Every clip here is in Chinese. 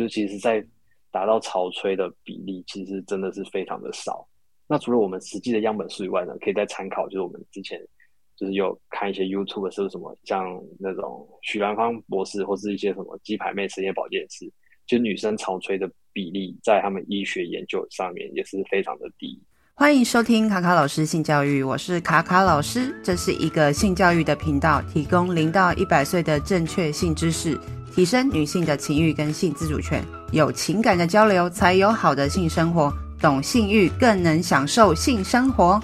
就其实在达到潮吹的比例，其实真的是非常的少。那除了我们实际的样本数以外呢，可以再参考，就是我们之前就是有看一些 YouTube 是不是什么，像那种许兰芳博士或是一些什么鸡排妹实验保健师，就女生潮吹的比例在他们医学研究上面也是非常的低。欢迎收听卡卡老师性教育，我是卡卡老师，这是一个性教育的频道，提供零到一百岁的正确性知识，提升女性的情欲跟性自主权，有情感的交流才有好的性生活，懂性欲更能享受性生活。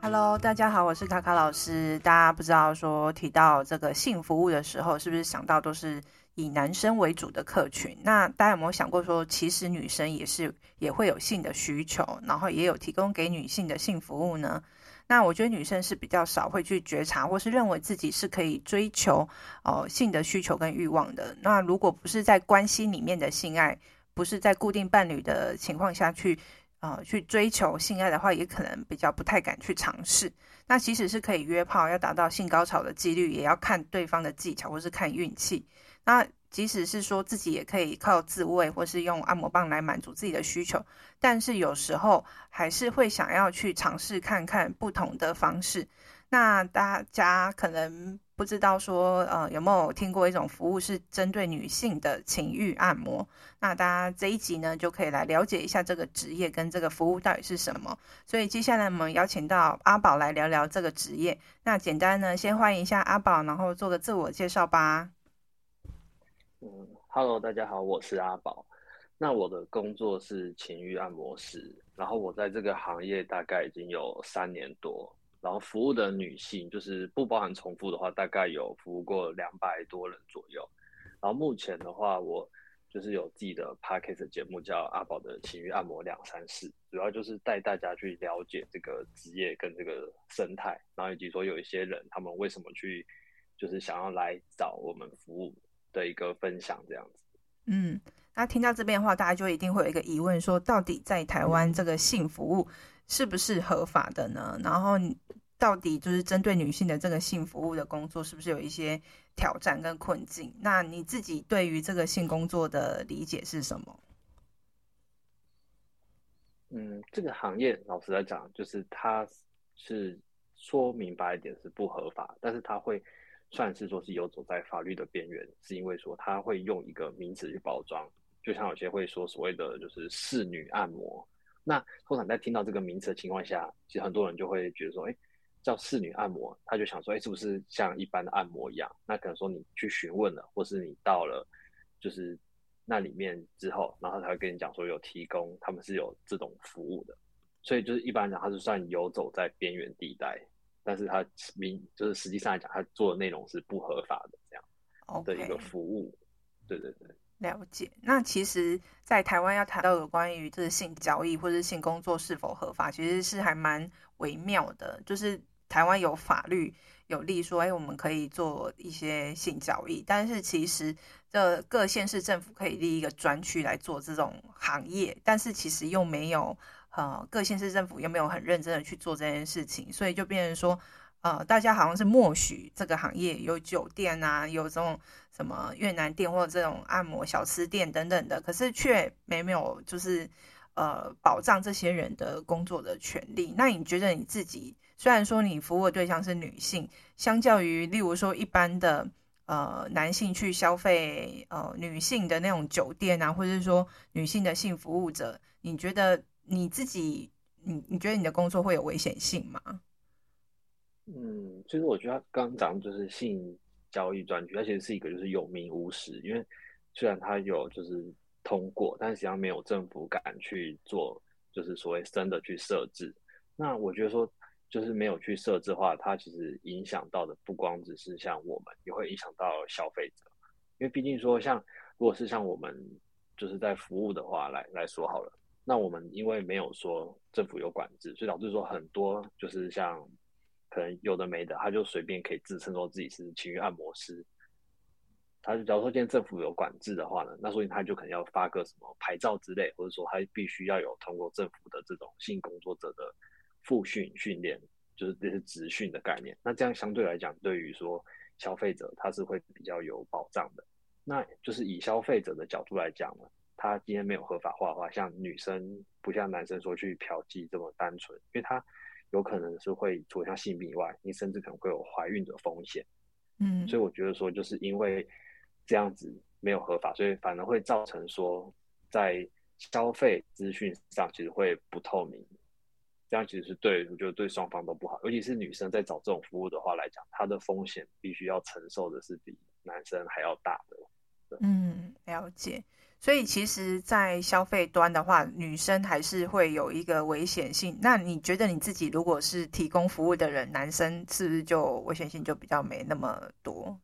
Hello，大家好，我是卡卡老师。大家不知道说提到这个性服务的时候，是不是想到都是以男生为主的客群？那大家有没有想过说，其实女生也是也会有性的需求，然后也有提供给女性的性服务呢？那我觉得女生是比较少会去觉察，或是认为自己是可以追求哦、性的需求跟欲望的。那如果不是在关系里面的性爱，不是在固定伴侣的情况下去。呃，去追求性爱的话，也可能比较不太敢去尝试。那即使是可以约炮，要达到性高潮的几率，也要看对方的技巧或是看运气。那即使是说自己也可以靠自慰或是用按摩棒来满足自己的需求，但是有时候还是会想要去尝试看看不同的方式。那大家可能。不知道说，呃，有没有听过一种服务是针对女性的情欲按摩？那大家这一集呢，就可以来了解一下这个职业跟这个服务到底是什么。所以接下来我们邀请到阿宝来聊聊这个职业。那简单呢，先欢迎一下阿宝，然后做个自我介绍吧。嗯，Hello，大家好，我是阿宝。那我的工作是情欲按摩师，然后我在这个行业大概已经有三年多。然后服务的女性，就是不包含重复的话，大概有服务过两百多人左右。然后目前的话，我就是有自己的 podcast 节目，叫阿宝的情欲按摩两三事，主要就是带大家去了解这个职业跟这个生态，然后以及说有一些人他们为什么去，就是想要来找我们服务的一个分享这样子。嗯，那听到这边的话，大家就一定会有一个疑问，说到底在台湾这个性服务是不是合法的呢？然后。到底就是针对女性的这个性服务的工作，是不是有一些挑战跟困境？那你自己对于这个性工作的理解是什么？嗯，这个行业老实来讲，就是它是说明白一点是不合法，但是它会算是说是游走在法律的边缘，是因为说他会用一个名词去包装，就像有些会说所谓的就是侍女按摩。那通常在听到这个名词的情况下，其实很多人就会觉得说，哎。叫侍女按摩，他就想说，哎，是不是像一般的按摩一样？那可能说你去询问了，或是你到了，就是那里面之后，然后他才会跟你讲说有提供，他们是有这种服务的。所以就是一般讲，他是算游走在边缘地带，但是他明就是实际上来讲，他做的内容是不合法的这样的一个服务。对对对，了解。那其实，在台湾要谈到有关于这个性交易或者性工作是否合法，其实是还蛮微妙的，就是。台湾有法律有利说，哎，我们可以做一些性交易，但是其实这各县市政府可以立一个专区来做这种行业，但是其实又没有，呃，各县市政府又没有很认真的去做这件事情，所以就变成说，呃，大家好像是默许这个行业有酒店啊，有这种什么越南店或者这种按摩小吃店等等的，可是却没没有就是呃保障这些人的工作的权利。那你觉得你自己？虽然说你服务的对象是女性，相较于例如说一般的呃男性去消费呃女性的那种酒店啊，或者是说女性的性服务者，你觉得你自己你你觉得你的工作会有危险性吗？嗯，其实我觉得刚刚讲就是性交易专区，它其实是一个就是有名无实，因为虽然它有就是通过，但实际上没有政府敢去做，就是所谓真的去设置。那我觉得说。就是没有去设置的话，它其实影响到的不光只是像我们，也会影响到消费者。因为毕竟说，像如果是像我们就是在服务的话来来说好了，那我们因为没有说政府有管制，所以导致说很多就是像可能有的没的，他就随便可以自称说自己是情欲按摩师。他就假如说今天政府有管制的话呢，那所以他就可能要发个什么牌照之类，或者说他必须要有通过政府的这种性工作者的。复训训练就是这是职训的概念，那这样相对来讲，对于说消费者他是会比较有保障的。那就是以消费者的角度来讲呢，他今天没有合法化的话，像女生不像男生说去嫖妓这么单纯，因为他有可能是会除了像性病以外，你甚至可能会有怀孕的风险。嗯，所以我觉得说，就是因为这样子没有合法，所以反而会造成说，在消费资讯上其实会不透明。这样其实是对，我觉得对双方都不好，尤其是女生在找这种服务的话来讲，她的风险必须要承受的是比男生还要大的。嗯，了解。所以其实，在消费端的话，女生还是会有一个危险性。那你觉得你自己如果是提供服务的人，男生是不是就危险性就比较没那么多？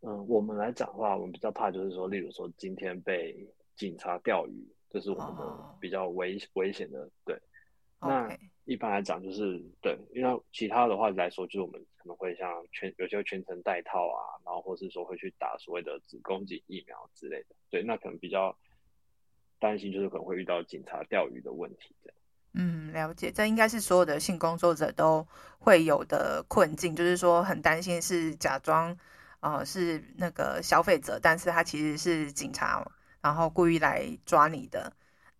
嗯，我们来讲的话，我们比较怕就是说，例如说今天被警察钓鱼，这是我们的比较危、oh. 危险的。对那一般来讲就是对，因为其他的话来说，就是我们。可能会像全有些会全程戴套啊，然后或是说会去打所谓的子宫颈疫苗之类的，对，那可能比较担心就是可能会遇到警察钓鱼的问题这样。嗯，了解，这应该是所有的性工作者都会有的困境，就是说很担心是假装呃是那个消费者，但是他其实是警察，然后故意来抓你的。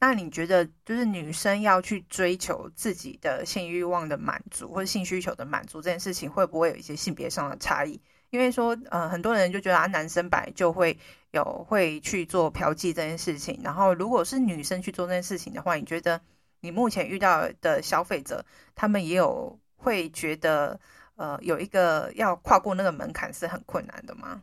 那你觉得，就是女生要去追求自己的性欲望的满足，或者性需求的满足这件事情，会不会有一些性别上的差异？因为说，呃，很多人就觉得啊，男生本来就会有会去做嫖妓这件事情，然后如果是女生去做这件事情的话，你觉得你目前遇到的消费者，他们也有会觉得，呃，有一个要跨过那个门槛是很困难的吗？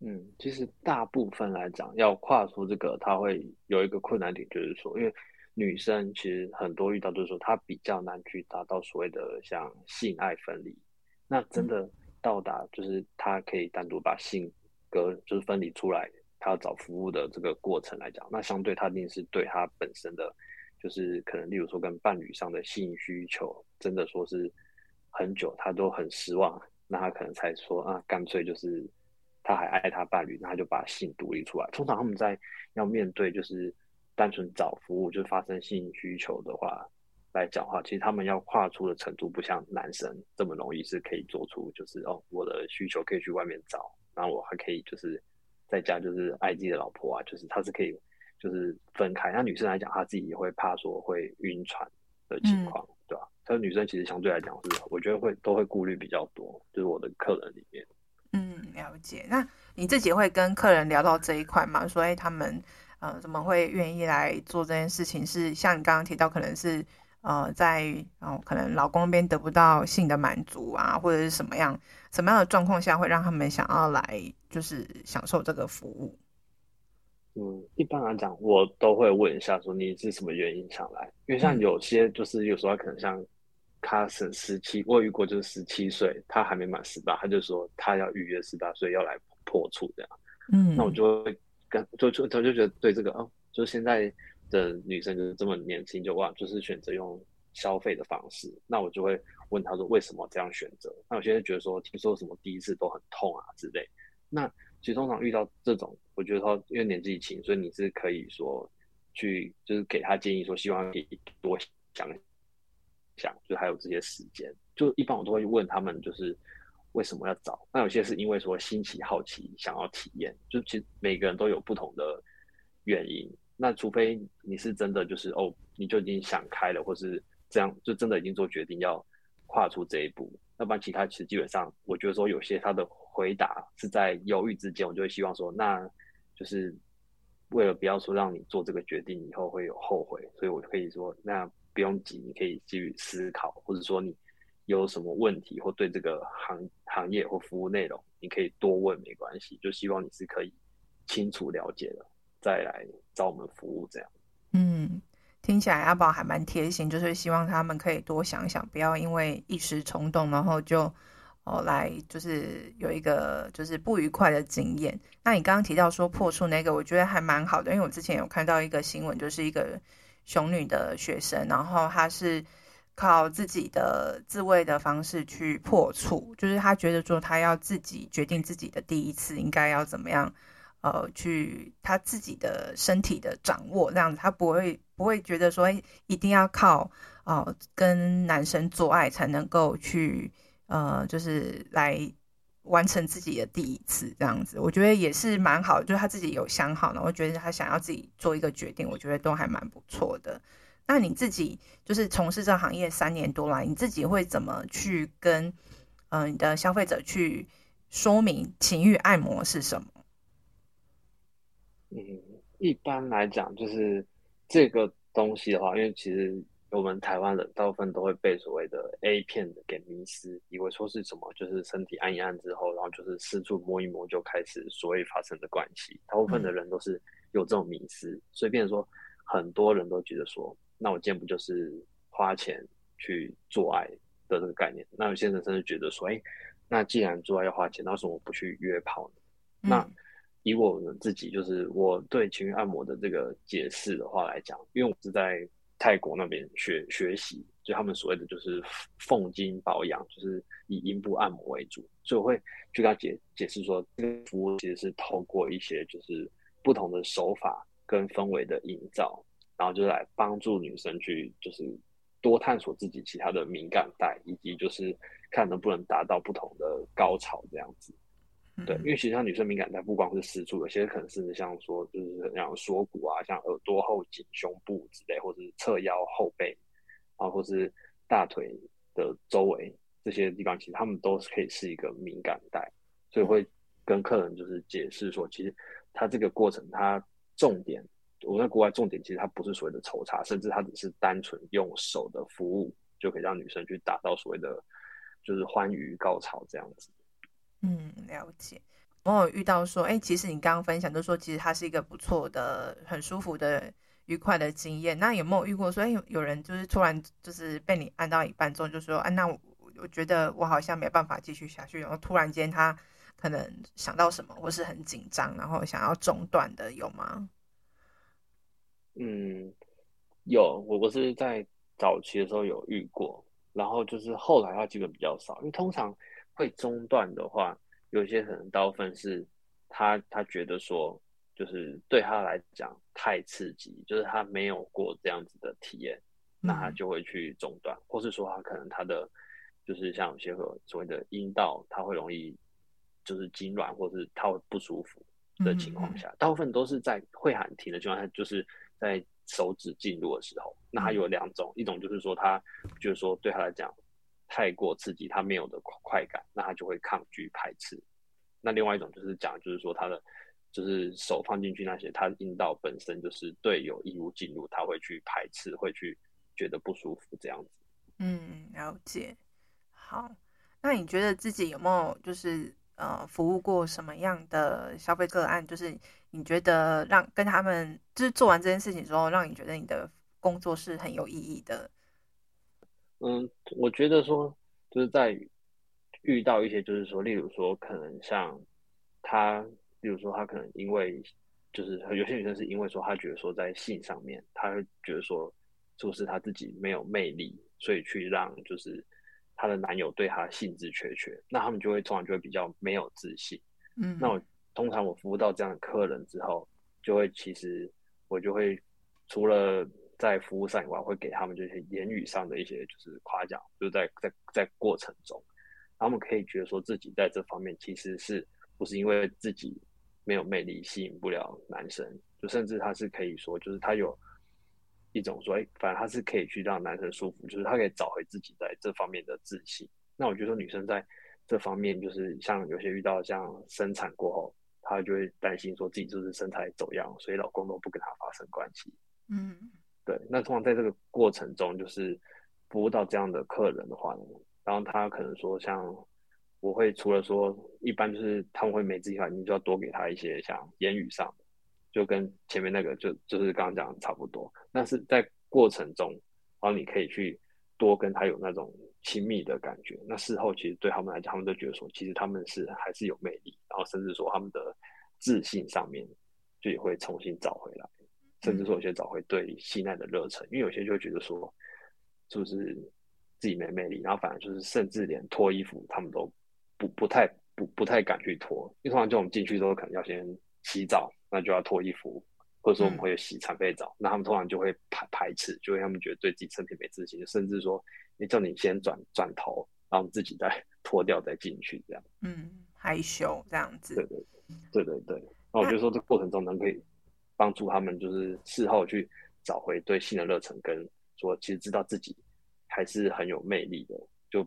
嗯，其实大部分来讲，要跨出这个，他会有一个困难点，就是说，因为女生其实很多遇到就是说，她比较难去达到所谓的像性爱分离。那真的到达就是她可以单独把性格，就是分离出来，她要找服务的这个过程来讲，那相对她一定是对她本身的，就是可能例如说跟伴侣上的性需求，真的说是很久她都很失望，那她可能才说啊，干脆就是。他还爱他伴侣，那他就把性独立出来。通常他们在要面对就是单纯找服务，就是发生性需求的话来讲的话，其实他们要跨出的程度不像男生这么容易，是可以做出就是哦，我的需求可以去外面找，然后我还可以就是在家就是爱自己的老婆啊，就是他是可以就是分开。那女生来讲，她自己也会怕说会晕船的情况，嗯、对吧？所以女生其实相对来讲是，我觉得会都会顾虑比较多，就是我的客人里面。嗯，了解。那你自己会跟客人聊到这一块吗？说，哎，他们呃怎么会愿意来做这件事情？是像你刚刚提到，可能是呃在哦，可能老公那边得不到性的满足啊，或者是什么样什么样的状况下会让他们想要来，就是享受这个服务？嗯，一般来讲，我都会问一下，说你是什么原因想来？因为像有些就是有时候可能像。他是十七，我遇过就是十七岁，他还没满十八，他就说他要预约十八岁要来破处这样。嗯，那我就会跟就就他就觉得对这个哦，就现在的女生就是这么年轻就哇，就是选择用消费的方式。那我就会问他说为什么这样选择？那我现在觉得说听说什么第一次都很痛啊之类。那其实通常遇到这种，我觉得说因为年纪轻，所以你是可以说去就是给他建议说，希望可以多想。想就还有这些时间，就一般我都会问他们，就是为什么要找？那有些是因为说新奇好奇，想要体验。就其实每个人都有不同的原因。那除非你是真的就是哦，你就已经想开了，或是这样就真的已经做决定要跨出这一步。那不然其他其实基本上，我觉得说有些他的回答是在犹豫之间，我就会希望说，那就是为了不要说让你做这个决定以后会有后悔，所以我可以说那。不用急，你可以继续思考，或者说你有什么问题，或对这个行行业或服务内容，你可以多问，没关系。就希望你是可以清楚了解了，再来找我们服务这样。嗯，听起来阿宝还蛮贴心，就是希望他们可以多想想，不要因为一时冲动，然后就哦来就是有一个就是不愉快的经验。那你刚刚提到说破处那个，我觉得还蛮好的，因为我之前有看到一个新闻，就是一个。雄女的学生，然后她是靠自己的自慰的方式去破处，就是她觉得说她要自己决定自己的第一次应该要怎么样，呃，去她自己的身体的掌握，这样子她不会不会觉得说一定要靠哦、跟男生做爱才能够去呃，就是来完成自己的第一次这样子，我觉得也是蛮好，就是他自己有想好呢，我觉得他想要自己做一个决定，我觉得都还蛮不错的。那你自己就是从事这行业三年多来，你自己会怎么去跟嗯、你的消费者去说明情欲按摩是什么？嗯，一般来讲就是这个东西的话，因为其实。我们台湾人大部分都会被所谓的 A 片的给迷失，以为说是什么，就是身体按一按之后，然后就是四处摸一摸就开始所谓发生的关系。大部分的人都是有这种迷失，嗯、所以变成说很多人都觉得说，那我今天不就是花钱去做爱的这个概念？那有些人甚至觉得说，哎，那既然做爱要花钱，那为什么我不去约炮呢？嗯、那以我们自己就是我对情欲按摩的这个解释的话来讲，因为我是在。泰国那边学学习，就他们所谓的就是奉经保养，就是以阴部按摩为主，所以我会去跟他解解释说，这个服务其实是透过一些就是不同的手法跟氛围的营造，然后就是来帮助女生去就是多探索自己其他的敏感带，以及就是看能不能达到不同的高潮这样子。对，因为其实像女生敏感带不光是私处，有些可能是像说就是像锁骨啊，像耳朵后颈、胸部之类，或者是侧腰后背，啊，或是大腿的周围这些地方，其实他们都是可以是一个敏感带，所以会跟客人就是解释说，其实他这个过程，他重点我在国外重点其实它不是所谓的抽查，甚至它只是单纯用手的服务就可以让女生去达到所谓的就是欢愉高潮这样子。嗯，了解。我有遇到说，哎、其实你刚刚分享就是说，其实它是一个不错的、很舒服的、愉快的经验。那有没有遇过说，哎、有人就是突然就是被你按到一半之后，就说，啊，那我觉得我好像没办法继续下去，然后突然间他可能想到什么，或是很紧张，然后想要中断的，有吗？嗯，有。我我是在早期的时候有遇过，然后就是后来的话基本比较少，因为通常。会中断的话，有些可能大部分是他他觉得说，就是对他来讲太刺激，就是他没有过这样子的体验，那他就会去中断，嗯、或是说他可能他的就是像有些所谓的阴道，他会容易就是痉挛，或是他会不舒服的情况下，嗯、大部分都是在会喊停的情况下，就是在手指进入的时候，那他有两种，嗯、一种就是说他就是说对他来讲。太过刺激，他没有的快感，那他就会抗拒排斥。那另外一种就是讲，就是说他的就是手放进去那些，他阴道本身就是对有异物进入，他会去排斥，会去觉得不舒服这样子。嗯，了解。好，那你觉得自己有没有就是呃服务过什么样的消费个案？就是你觉得让跟他们就是做完这件事情之后，让你觉得你的工作是很有意义的？嗯，我觉得说就是在遇到一些，就是说，例如说，可能像他，例如说，他可能因为就是有些女生是因为说，她觉得说在性上面，她会觉得说，是不是她自己没有魅力，所以去让就是她的男友对她兴致缺缺，那他们就会通常就会比较没有自信。嗯，那我通常我服务到这样的客人之后，就会其实我就会除了。在服务上以外，会给他们这些言语上的一些就是夸奖，就在在在过程中，他们可以觉得说自己在这方面其实是不是因为自己没有魅力吸引不了男生，就甚至他是可以说，就是他有一种说，哎，反正他是可以去让男生舒服，就是他可以找回自己在这方面的自信。那我觉得女生在这方面，就是像有些遇到像生产过后，她就会担心说自己就是身材走样，所以老公都不跟她发生关系。嗯。对，那通常在这个过程中，就是服务到这样的客人的话，然后他可能说，像我会除了说一般就是他们会没自信的话，你就要多给他一些像言语上，就跟前面那个就就是刚刚讲的差不多。但是在过程中，然后你可以去多跟他有那种亲密的感觉。那事后其实对他们来讲，他们都觉得说，其实他们是还是有魅力，然后甚至说他们的自信上面就也会重新找回来。甚至说有些找回对性爱的热忱，因为有些就会觉得说，是不是自己没魅力，然后反而就是甚至连脱衣服他们都不不太不不太敢去脱，因为通常叫我们进去之后可能要先洗澡，那就要脱衣服，或者说我们会洗残废澡，嗯、那他们通常就会排排斥，就会他们觉得对自己身体没自信，甚至说，你叫你先转转头，然后自己再 脱掉再进去这样。嗯，害羞这样子。对对对对对。那我觉得说这过程中能可以帮助他们，就是事后去找回对性的热忱，跟说其实知道自己还是很有魅力的，就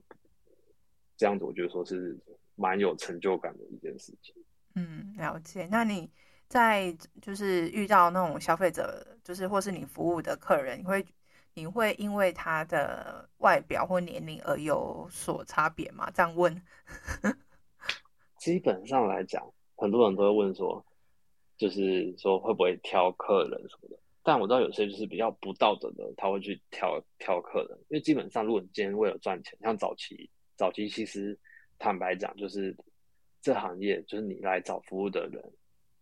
这样子，我觉得说是蛮有成就感的一件事情。嗯，了解。那你在就是遇到那种消费者，就是或是你服务的客人，你会你会因为他的外表或年龄而有所差别吗？这样问。基本上来讲，很多人都会问说，就是说会不会挑客人什么的。但我知道有些就是比较不道德的，他会去挑挑客人，因为基本上如果你今天为了赚钱，像早期早期其实坦白讲就是。这行业就是你来找服务的人，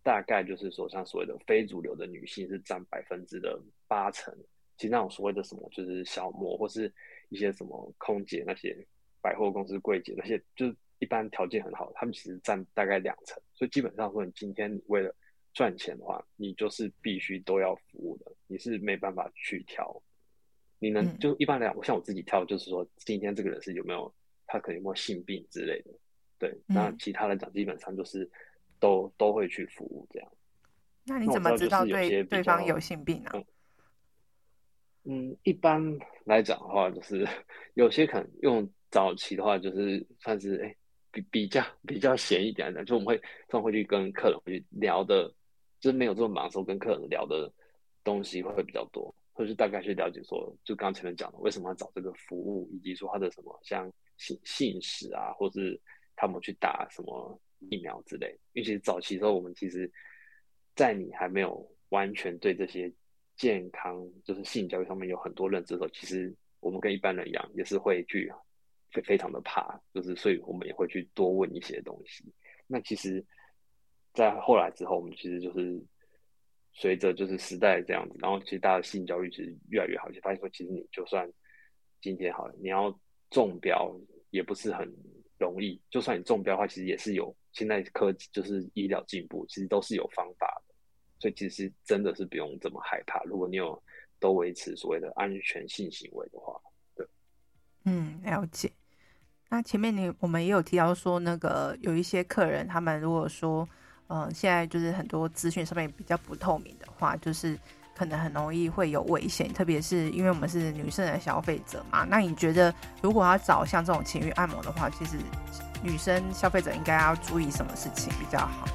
大概就是说像所谓的非主流的女性是占百分之的八成。其实那种所谓的什么就是小模或是一些什么空姐那些百货公司柜姐那些，就是一般条件很好，他们其实占大概两成。所以基本上说，你今天你为了赚钱的话，你就是必须都要服务的，你是没办法去挑。你能就一般来讲，我像我自己挑，就是说今天这个人是有没有他可能有没有性病之类的。对，那其他来讲，基本上就是都、嗯、都会去服务这样。那你怎么知道对对方有性病呢、啊？嗯，一般来讲的话，就是 有些可能用早期的话，就是算是哎比比较比较闲一点的，就我们会通常会去跟客人会去聊的，就是没有这么忙的时候，跟客人聊的东西会比较多，或者是大概去了解说，就刚前面讲的，为什么要找这个服务，以及说他的什么像姓姓氏啊，或是。他们去打什么疫苗之类，因为其实早期的时候，我们其实，在你还没有完全对这些健康，就是性教育上面有很多认知的时候，其实我们跟一般人一样，也是会去非非常的怕，就是所以我们也会去多问一些东西。那其实，在后来之后，我们其实就是随着就是时代这样子，然后其实大家性教育其实越来越好，就发现说，其实你就算今天好了，你要中标也不是很。容易，就算你中标的话，其实也是有现在科技就是医疗进步，其实都是有方法的，所以其实真的是不用这么害怕。如果你有都维持所谓的安全性行为的话，对，嗯，了解。那前面你我们也有提到说，那个有一些客人，他们如果说，嗯，现在就是很多资讯上面比较不透明的话，就是。可能很容易会有危险，特别是因为我们是女生的消费者嘛。那你觉得，如果要找像这种情欲按摩的话，其实女生消费者应该要注意什么事情比较好？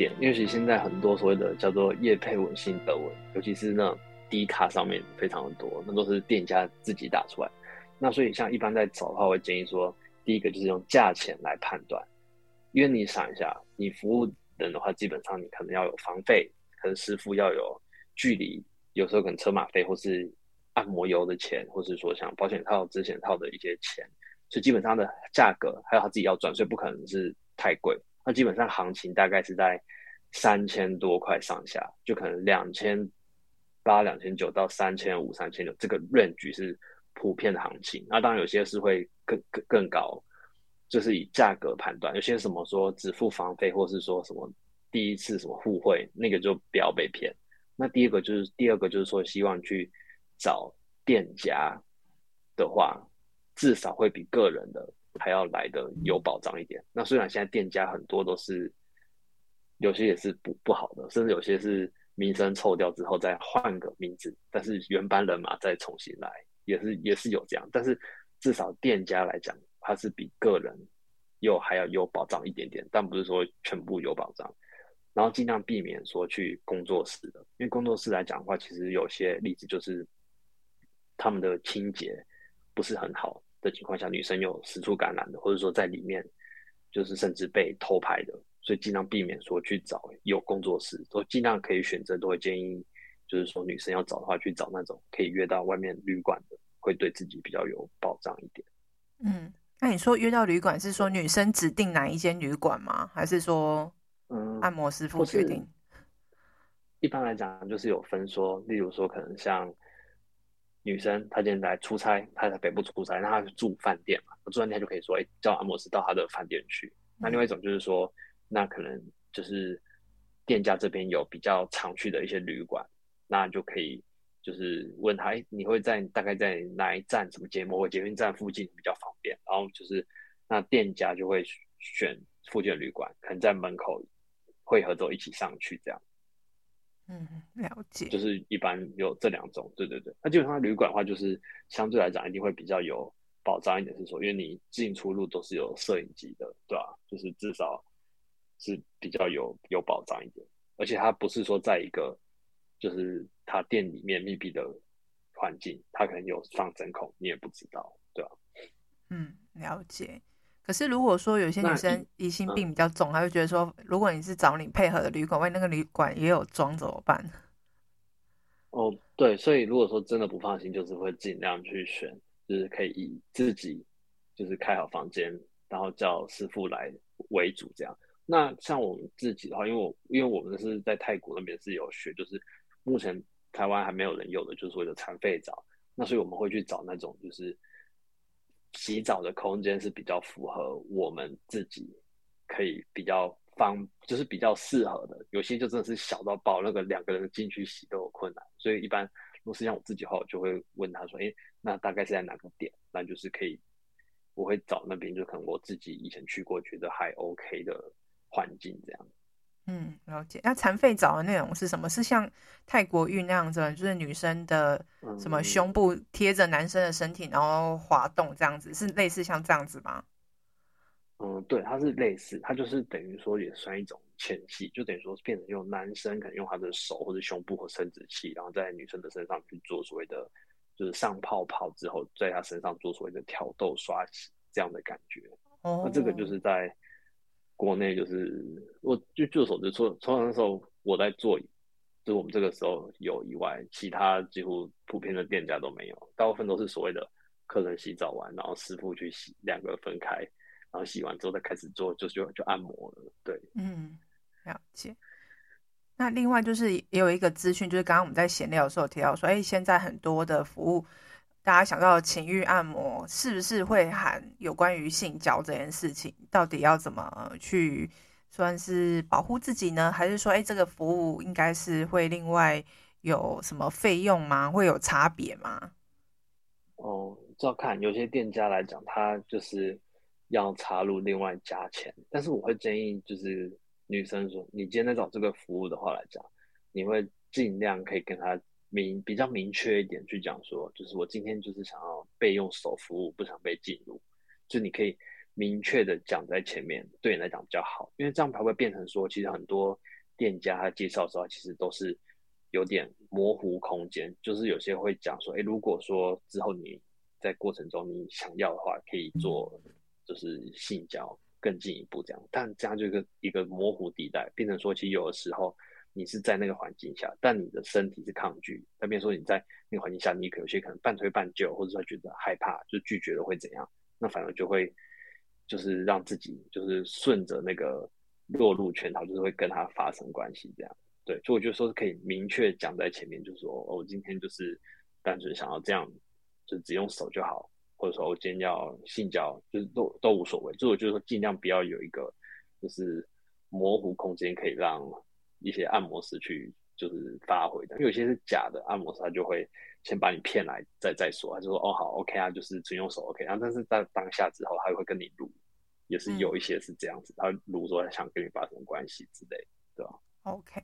点，因为其实现在很多所谓的叫做业配文、心得文，尤其是那 D 卡上面非常的多，那都是店家自己打出来。那所以像一般在找的话，我会建议说，第一个就是用价钱来判断，因为你想一下，你服务人的话，基本上你可能要有房费，可能师傅要有距离，有时候可能车马费或是按摩油的钱，或是说像保险套、之前套的一些钱，所以基本上的价格还有他自己要赚，所以不可能是太贵。那基本上行情大概是在三千多块上下，就可能两千八、两千九到三千五、三千六，这个 range 是普遍的行情。那当然有些是会更更更高，就是以价格判断。有些什么说只付房费，或是说什么第一次什么互惠，那个就不要被骗。那第二个就是第二个就是说，希望去找店家的话，至少会比个人的。还要来的有保障一点。那虽然现在店家很多都是，有些也是不不好的，甚至有些是名声臭掉之后再换个名字，但是原班人马再重新来，也是也是有这样。但是至少店家来讲，它是比个人又还要有保障一点点，但不是说全部有保障。然后尽量避免说去工作室的，因为工作室来讲的话，其实有些例子就是他们的清洁不是很好。的情况下，女生有私处感染的，或者说在里面就是甚至被偷拍的，所以尽量避免说去找有工作室，都尽量可以选择，都会建议就是说女生要找的话，去找那种可以约到外面旅馆的，会对自己比较有保障一点。嗯，那你说约到旅馆是说女生指定哪一间旅馆吗？还是说嗯按摩师傅决定？一般来讲就是有分说，例如说可能像女生她今天来出差，她在北部出差，那她住饭店嘛，住饭店就可以说，哎，叫按摩师到她的饭店去。那另外一种就是说，那可能就是店家这边有比较常去的一些旅馆，那就可以就是问他，哎，你会在大概在哪一站，什么节目或捷运站附近比较方便？然后就是那店家就会选附近的旅馆，可能在门口会合之后一起上去这样。嗯，了解。就是一般有这两种，对对对。那基本上旅馆的话，就是相对来讲一定会比较有。保障一点是说，因为你进出入都是有摄影机的，对吧、啊？就是至少是比较有有保障一点，而且它不是说在一个就是他店里面密闭的环境，他可能有放针孔，你也不知道，对吧、啊？嗯，了解。可是如果说有些女生疑心病比较重，她就觉得说，如果你是找你配合的旅馆，万一那个旅馆也有装怎么办？哦，对，所以如果说真的不放心，就是会尽量去选。就是可以以自己就是开好房间，然后叫师傅来为主这样。那像我们自己的话，因为我因为我们是在泰国那边是有学，就是目前台湾还没有人有的，就是所谓的残废澡。那所以我们会去找那种就是洗澡的空间是比较符合我们自己可以比较方，就是比较适合的。有些就真的是小到爆，那个两个人进去洗都有困难，所以一般。如果是像我自己的话，我就会问他说：“哎，那大概是在哪个点？那就是可以，我会找那边，就可能我自己以前去过，觉得还 OK 的环境这样。”嗯，了解。那残废澡的内容是什么？是像泰国浴那样子，就是女生的什么胸部贴着男生的身体，然后滑动这样子，是类似像这样子吗？嗯，对，它是类似，它就是等于说也算一种。前戏就等于说变成用男生可能用他的手或者胸部或生殖器，然后在女生的身上去做所谓的就是上泡泡之后，在她身上做所谓的挑逗刷洗这样的感觉。哦，那这个就是在国内就是我就就手就说，从那时候我在做，就我们这个时候有以外，其他几乎普遍的店家都没有，大部分都是所谓的客人洗澡完，然后师傅去洗，两个分开，然后洗完之后再开始做，就就就按摩了。对，嗯。了解。那另外就是也有一个资讯，就是刚刚我们在闲聊的时候提到说，哎，现在很多的服务，大家想到情欲按摩，是不是会含有关于性交这件事情？到底要怎么去算是保护自己呢？还是说，哎，这个服务应该是会另外有什么费用吗？会有差别吗？哦，照看有些店家来讲，他就是要插入另外加钱，但是我会建议就是。女生说：“你今天在找这个服务的话来讲，你会尽量可以跟他明比较明确一点去讲说，就是我今天就是想要被用手服务，不想被进入，就你可以明确的讲在前面，对你来讲比较好，因为这样才会变成说，其实很多店家他介绍的时候，其实都是有点模糊空间，就是有些会讲说，诶，如果说之后你在过程中你想要的话，可以做就是性交。”更进一步这样，但这样就一个一个模糊地带，变成说，其实有的时候你是在那个环境下，但你的身体是抗拒。那比如说你在那个环境下，你可有些可能半推半就，或者说觉得害怕，就拒绝了会怎样？那反而就会就是让自己就是顺着那个落入圈套，就是会跟他发生关系这样。对，所以我就说是可以明确讲在前面，就是说，哦，我今天就是单纯想要这样，就只用手就好。或者说我今天要性交，就是都都无所谓。就我就是说，尽量不要有一个就是模糊空间，可以让一些按摩师去就是发挥的。有些是假的按摩师，他就会先把你骗来再再说，他就说哦好 OK 啊，就是只用手 OK。然后但是在当下之后，他会跟你录，也是有一些是这样子，他撸说他想跟你发生关系之类，对吧？OK。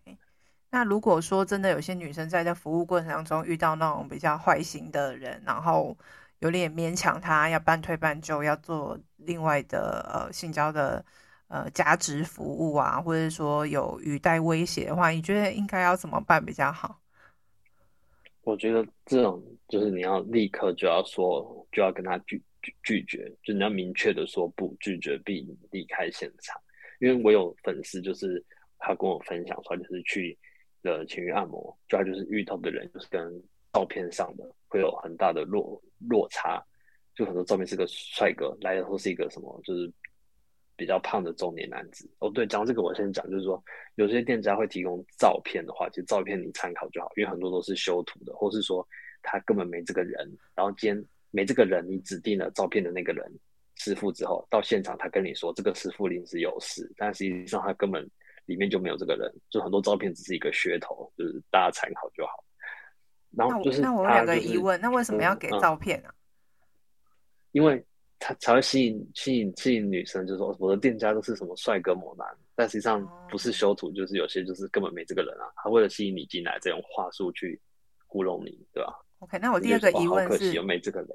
那如果说真的有些女生在这服务过程当中遇到那种比较坏心的人，然后。有点勉强他要半推半就，要做另外的呃性交的呃加值服务啊，或者说有语带威胁的话，你觉得应该要怎么办比较好？我觉得这种就是你要立刻就要说，就要跟他拒拒拒绝，就你要明确的说不拒绝并离开现场。因为我有粉丝，就是他跟我分享说，就是去的情欲按摩，就他就是遇到的人就是跟。照片上的会有很大的落落差，就很多照片是个帅哥，来的时候是一个什么，就是比较胖的中年男子。哦，对，讲这个我先讲，就是说有些店家会提供照片的话，其实照片你参考就好，因为很多都是修图的，或是说他根本没这个人，然后今天没这个人，你指定了照片的那个人师傅之后，到现场他跟你说这个师傅临时有事，但实际上他根本里面就没有这个人，就很多照片只是一个噱头，就是大家参考就好。然后就是、那我有两个疑问，那为什么要给照片呢、啊嗯嗯？因为他才会吸引吸引吸引女生，就是说我的店家都是什么帅哥猛男，但实际上不是修图，就是有些就是根本没这个人啊。他为了吸引你进来，这种话术去糊弄你，对吧？OK，那我第二个疑问是：可惜有没这个人？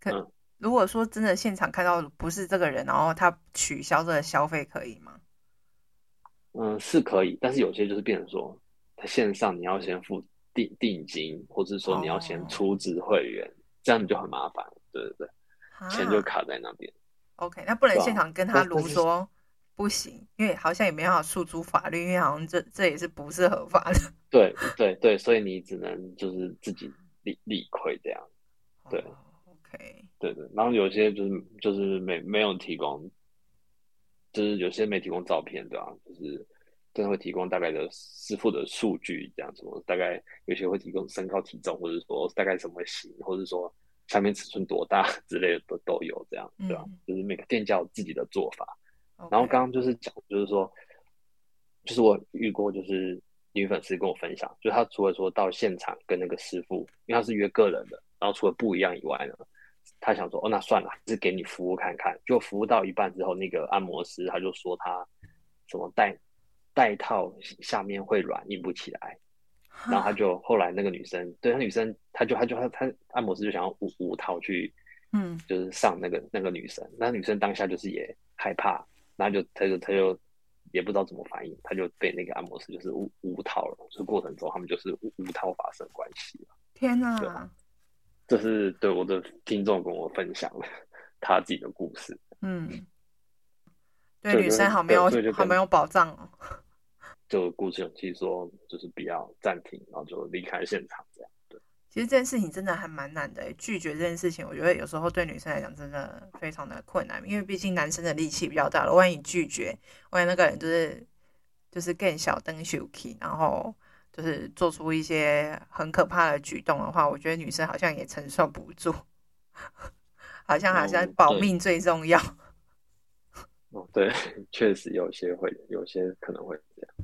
可、嗯、如果说真的现场看到不是这个人，然后他取消这个消费可以吗？嗯，是可以，但是有些就是变成说，他线上你要先付。定定金，或者说你要先出资会员，哦，这样你就很麻烦，对对对，钱就卡在那边。OK，那不能现场跟他卢说不行，因为好像也没办法诉诸法律，因为好像这这也是不是合法的。对对对，所以你只能就是自己理理亏这样。对，哦，OK，对对，然后有些就是就是没没有提供，就是有些没提供照片，对吧？就是。真的会提供大概的师傅的数据，这样子，大概有些会提供身高体重，或者说大概什么型，或者说下面尺寸多大 之类的都都有，这样，对吧？嗯、就是每个店家有自己的做法。然后刚刚就是讲，就是说，就是我遇过，就是女粉丝跟我分享，就是她除了说到现场跟那个师傅，因为她是约个人的，然后除了不一样以外呢，她想说，哦，那算了，还是给你服务看看。就服务到一半之后，那个按摩师他就说他什么带。带套下面会软，硬不起来，然后他就后来那个女生，对，那女生，他就他就他他按摩师就想要五五套去，嗯，就是上那个那个女生，那女生当下就是也害怕，然后就他就他就也不知道怎么反应，他就被那个按摩师就是五五套了，这个过程中他们就是五五套发生关系了。天哪，这是对我的听众跟我分享了他自己的故事，嗯，对，对女生好没有好没有保障哦。就鼓起勇气说，就是不要暂停，然后就离开现场这样。对，其实这件事情真的还蛮难的，拒绝这件事情，我觉得有时候对女生来讲真的非常的困难，因为毕竟男生的力气比较大了，万一拒绝，万一那个人就是就是更小灯 shuki，然后就是做出一些很可怕的举动的话，我觉得女生好像也承受不住，好像好像保命最重要。哦，对，确实有些会，有些可能会这样。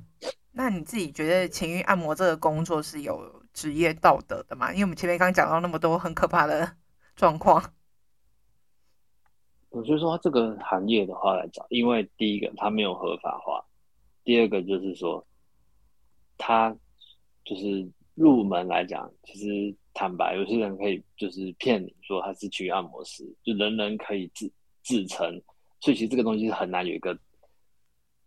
那你自己觉得情欲按摩这个工作是有职业道德的吗？因为我们前面刚讲到那么多很可怕的 状况。我就说这个行业的话来讲，因为第一个它没有合法化，第二个就是说，它就是入门来讲，其实坦白，有些人可以就是骗你说他是情欲按摩师，就人人可以自自称，所以其实这个东西是很难有一个。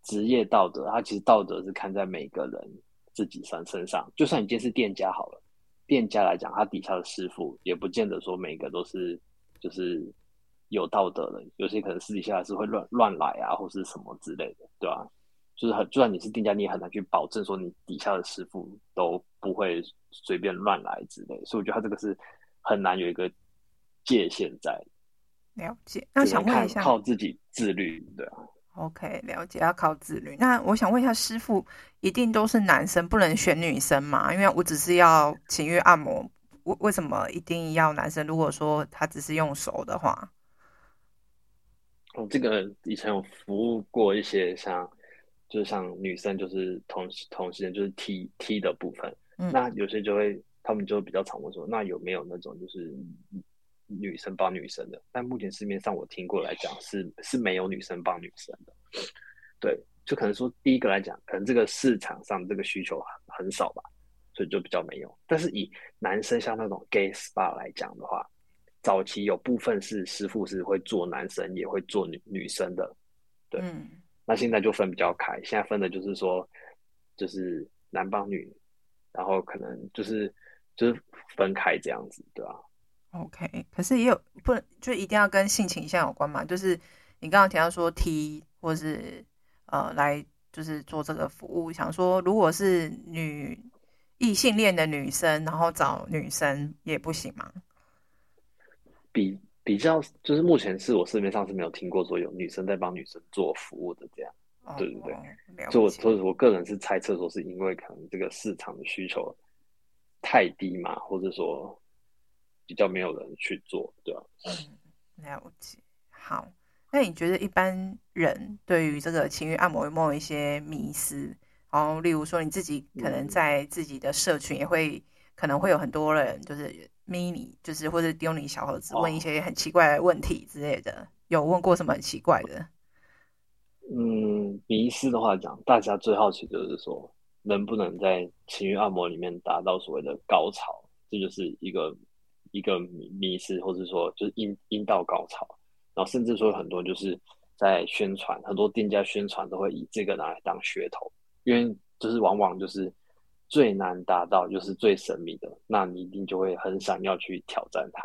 职业道德，他其实道德是看在每个人自己身身上。就算你今天是店家好了，店家来讲，他底下的师傅也不见得说每个都是就是有道德的，有些可能私底下是会乱乱来啊，或是什么之类的，对吧？就是很，就算你是店家，你也很难去保证说你底下的师傅都不会随便乱来之类。所以我觉得他这个是很难有一个界限在。了解，那想问一下，靠自己自律，对啊。OK，了解，要靠自律。那我想问一下，师傅一定都是男生，不能选女生吗？因为我只是要情欲按摩，为为什么一定要男生？如果说他只是用手的话，我，这个以前有服务过一些像，就是像女生，就是同同时间就是 T T 的部分，嗯，那有些就会，他们就比较常问说，那有没有那种就是。女生帮女生的，但目前市面上我听过来讲是是没有女生帮女生的，对，就可能说第一个来讲，可能这个市场上这个需求很很少吧，所以就比较没有。但是以男生像那种 gay spa 来讲的话，早期有部分是师傅是会做男生也会做女女生的，对，嗯，那现在就分比较开，现在分的就是说就是男帮女，然后可能就是就是分开这样子，对吧？OK，可是也有不能就一定要跟性倾向有关嘛？就是你刚刚提到说 T 或是呃来就是做这个服务，想说如果是女异性恋的女生，然后找女生也不行吗？比比较就是目前是我市面上是没有听过说有女生在帮女生做服务的这样，哦、对对对，所以我所以我个人是猜测说是因为可能这个市场的需求太低嘛，或者说比较没有人去做，对吧？嗯，了解。好，那你觉得一般人对于这个情欲按摩有没有一些迷思？然后，例如说你自己可能在自己的社群也会、嗯、可能会有很多人就是咪你，就是或者丢你小盒子，问一些很奇怪的问题之类的。哦、有问过什么很奇怪的？嗯，迷思的话讲，大家最好奇就是说，能不能在情欲按摩里面达到所谓的高潮？这就是一个一个迷思，或者说就是阴阴道高潮。然后甚至说很多就是在宣传，很多店家宣传都会以这个拿来当噱头。因为就是往往就是最难达到，就是最神秘的，那你一定就会很想要去挑战它。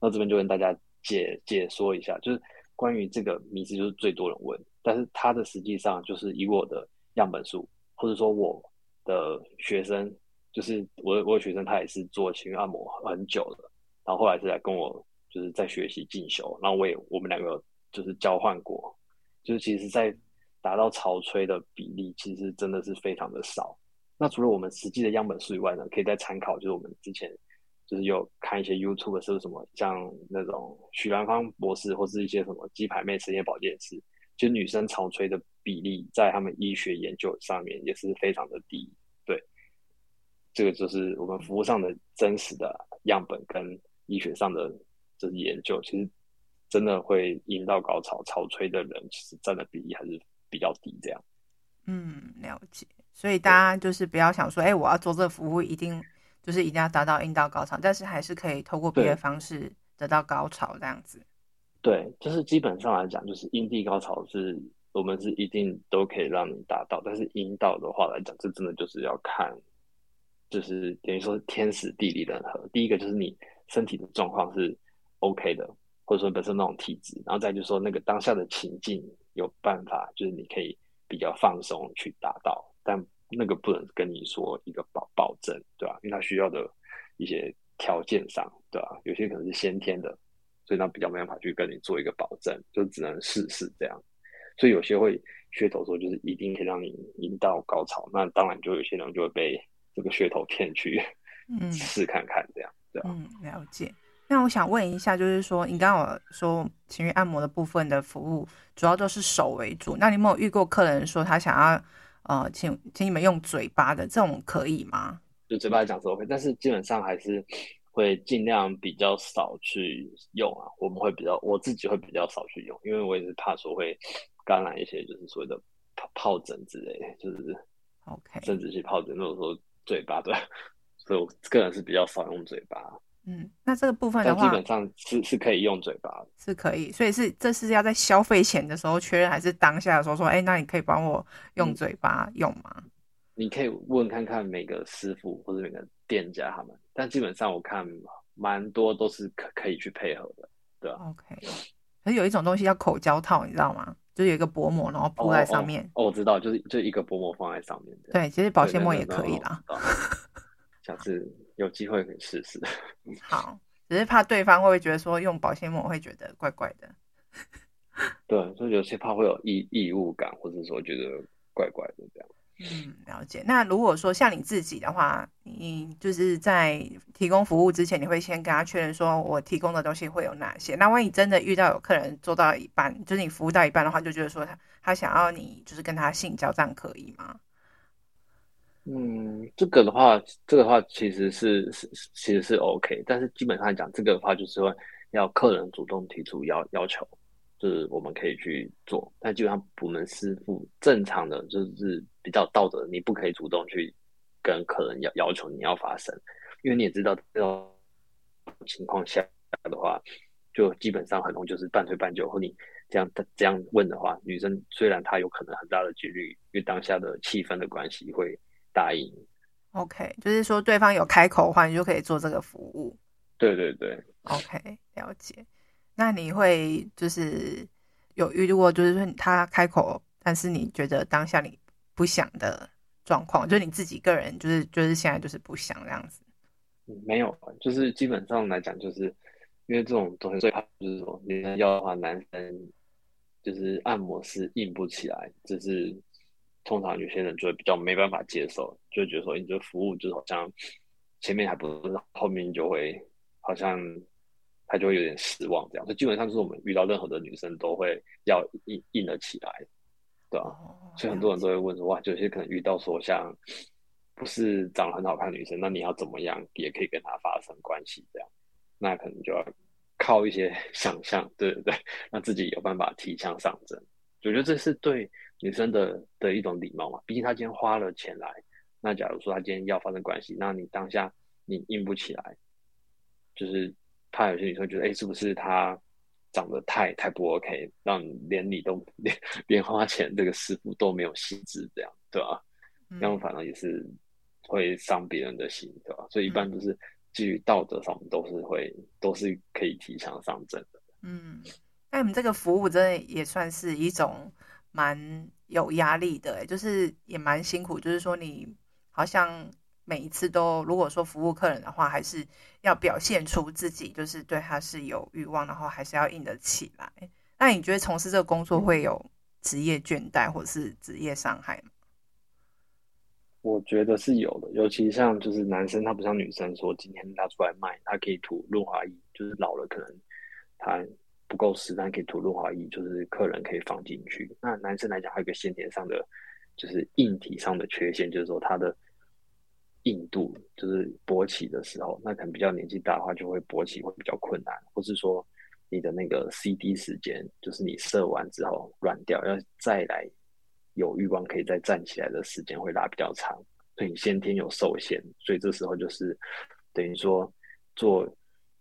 那这边就跟大家解解说一下，就是关于这个迷思，就是最多人问，但是它的实际上就是以我的样本数，或者说我的学生，就是我我的学生，他也是做情绪按摩很久了，然后后来是来跟我就是在学习进修，然后我也我们两个就是交换过，就是其实，在。达到潮吹的比例其实真的是非常的少。那除了我们实际的样本数以外呢，可以再参考，就是我们之前就是有看一些 YouTube 是什么，像那种许兰芳博士或是一些什么鸡排妹实验保健室，就女生潮吹的比例在他们医学研究上面也是非常的低。对，这个就是我们服务上的真实的样本跟医学上的就是研究，其实真的会阴道高潮潮吹的人，其实占的比例还是。比较低，这样。嗯，了解。所以大家就是不要想说，哎、欸，我要做这个服务，一定就是一定要达到阴道高潮，但是还是可以透过别的方式得到高潮，这样子。对，就是基本上来讲，就是阴蒂高潮是我们是一定都可以让你达到，但是阴道的话来讲，这真的就是要看，就是等于说是天时地利人和。第一个就是你身体的状况是 OK 的，或者说本身那种体质，然后再就是说那个当下的情境。有办法，就是你可以比较放松去达到，但那个不能跟你说一个保保证，对吧？因为它需要的一些条件上，对吧？有些可能是先天的，所以那比较没办法去跟你做一个保证，就只能试试这样。所以有些会噱头说，就是一定可以让你引到高潮，那当然就有些人就会被这个噱头骗去，嗯，试看看这样，嗯，了解。那我想问一下，就是说，你刚刚有说情欲按摩的部分的服务主要都是手为主，那你有没有遇过客人说他想要呃，请请你们用嘴巴的这种可以吗？就嘴巴来讲是 OK，但是基本上还是会尽量比较少去用啊。我们会比较，我自己会比较少去用，因为我也是怕说会感染一些就是所谓的疱疹之类，就是 OK 甚至是疱疹，如果说嘴巴对，所以我个人是比较少用嘴巴。嗯，那这个部分的话，基本上是是可以用嘴巴的，是可以，所以是这是要在消费前的时候确认，还是当下的时候说，哎、欸，那你可以帮我用嘴巴用吗？嗯、你可以问看看每个师傅或者每个店家他们，但基本上我看蛮多都是可可以去配合的，对吧？OK，可是有一种东西叫口胶套，你知道吗？就是有一个薄膜，然后铺在上面。哦，哦，哦，我知道，就是就一个薄膜放在上面。对，其实保鲜膜也可以啦。下次有机会可以试试。好，只是怕对方会不会觉得说用保鲜膜会觉得怪怪的。对，所以有些怕会有异异物感，或者说觉得怪怪的这样。嗯，了解。那如果说像你自己的话，你就是在提供服务之前，你会先跟他确认说，我提供的东西会有哪些？那万一真的遇到有客人做到一半，就是你服务到一半的话，就觉得说他他想要你就是跟他性交，这样可以吗？嗯，这个的话，这个的话其实是是其实是 OK，但是基本上讲，这个的话就是说要客人主动提出要要求，就是我们可以去做，但基本上我们师傅正常的就是比较道德，你不可以主动去跟客人要要求你要发生，因为你也知道这种情况下的话，就基本上很容易就是半推半就，或你这样这样问的话，女生虽然她有可能很大的几率，因为当下的气氛的关系会。答应，OK，就是说对方有开口的话，你就可以做这个服务。对对对，OK，了解。那你会就是有遇过，就是说他开口，但是你觉得当下你不想的状况，就是你自己个人，就是就是现在就是不想这样子。没有，就是基本上来讲，就是因为这种东西最怕就是说，女生要的话，男生就是按摩师硬不起来，就是通常有些人就会比较没办法接受，就会觉得说你这服务就是好像前面还不是，后面就会好像他就会有点失望这样。所以基本上就是我们遇到任何的女生都会要硬硬了起来，对吧？哦，所以很多人都会问说，哇，有些可能遇到说像不是长得很好看的女生，那你要怎么样也可以跟她发生关系这样？那可能就要靠一些想象，对对对，让自己有办法提枪上阵。我觉得这是对女生的的一种礼貌嘛。毕竟她今天花了钱来，那假如说她今天要发生关系，那你当下你硬不起来，就是怕有些女生觉得，哎，是不是她长得太太不 OK，让你连你都连连花钱这个师傅都没有兴致，这样对吧？那么、嗯、反正也是会伤别人的心，对吧？所以一般都是。基于道德上，都是会都是可以提倡上阵的。嗯，那你们这个服务真的也算是一种蛮有压力的，就是也蛮辛苦。就是说，你好像每一次都，如果说服务客人的话，还是要表现出自己就是对他是有欲望，然后还是要硬得起来。那你觉得从事这个工作会有职业倦怠或者是职业伤害吗？我觉得是有的，尤其像就是男生，他不像女生说今天他出来卖，他可以涂润滑液，就是老了可能他不够湿，但可以涂润滑液，就是客人可以放进去。那男生来讲，还有一个先天上的就是硬体上的缺陷，就是说他的硬度，就是勃起的时候，那可能比较年纪大的话，就会勃起会比较困难，或是说你的那个 CD 时间，就是你射完之后软掉，要再来。有欲望可以再站起来的时间会拉比较长，所以你先天有受限，所以这时候就是等于说做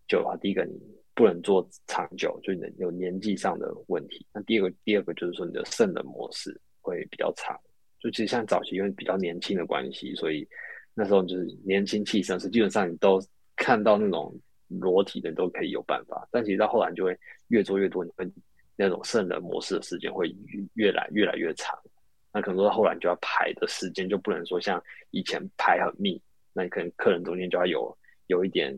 久的话，第一个你不能做长久，就你有年纪上的问题。那第二个，第二个就是说你的肾的模式会比较长。就其实像早期因为比较年轻的关系，所以那时候就是年轻气盛，是基本上你都看到那种裸体的都可以有办法。但其实到后来就会越做越多，你会那种肾的模式的时间会越来越来越长。那可能到后来你就要排的时间就不能说像以前排很密，那你可能客人中间就要有有一点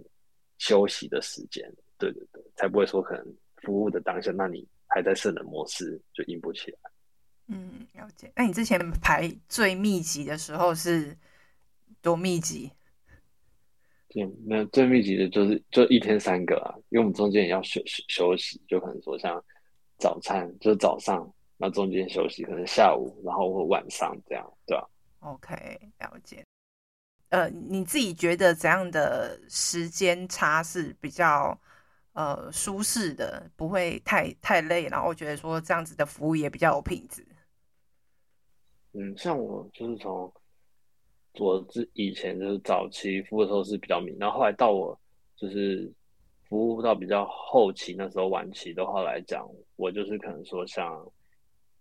休息的时间，对对对，才不会说可能服务的当下，那你还在圣人模式就硬不起来。嗯，了解。那你之前排最密集的时候是多密集？对，没有最密集的就是就一天三个啊，因为我们中间也要休息休息，就可能说像早餐就是早上。那中间休息可能下午，然后或晚上这样，对吧？OK，了解。呃，你自己觉得怎样的时间差是比较呃舒适的，不会太太累，然后我觉得说这样子的服务也比较有品质。嗯，像我就是从我之以前就是早期服务的时候是比较密，然后后来到我就是服务到比较后期那时候晚期的话来讲，我就是可能说像。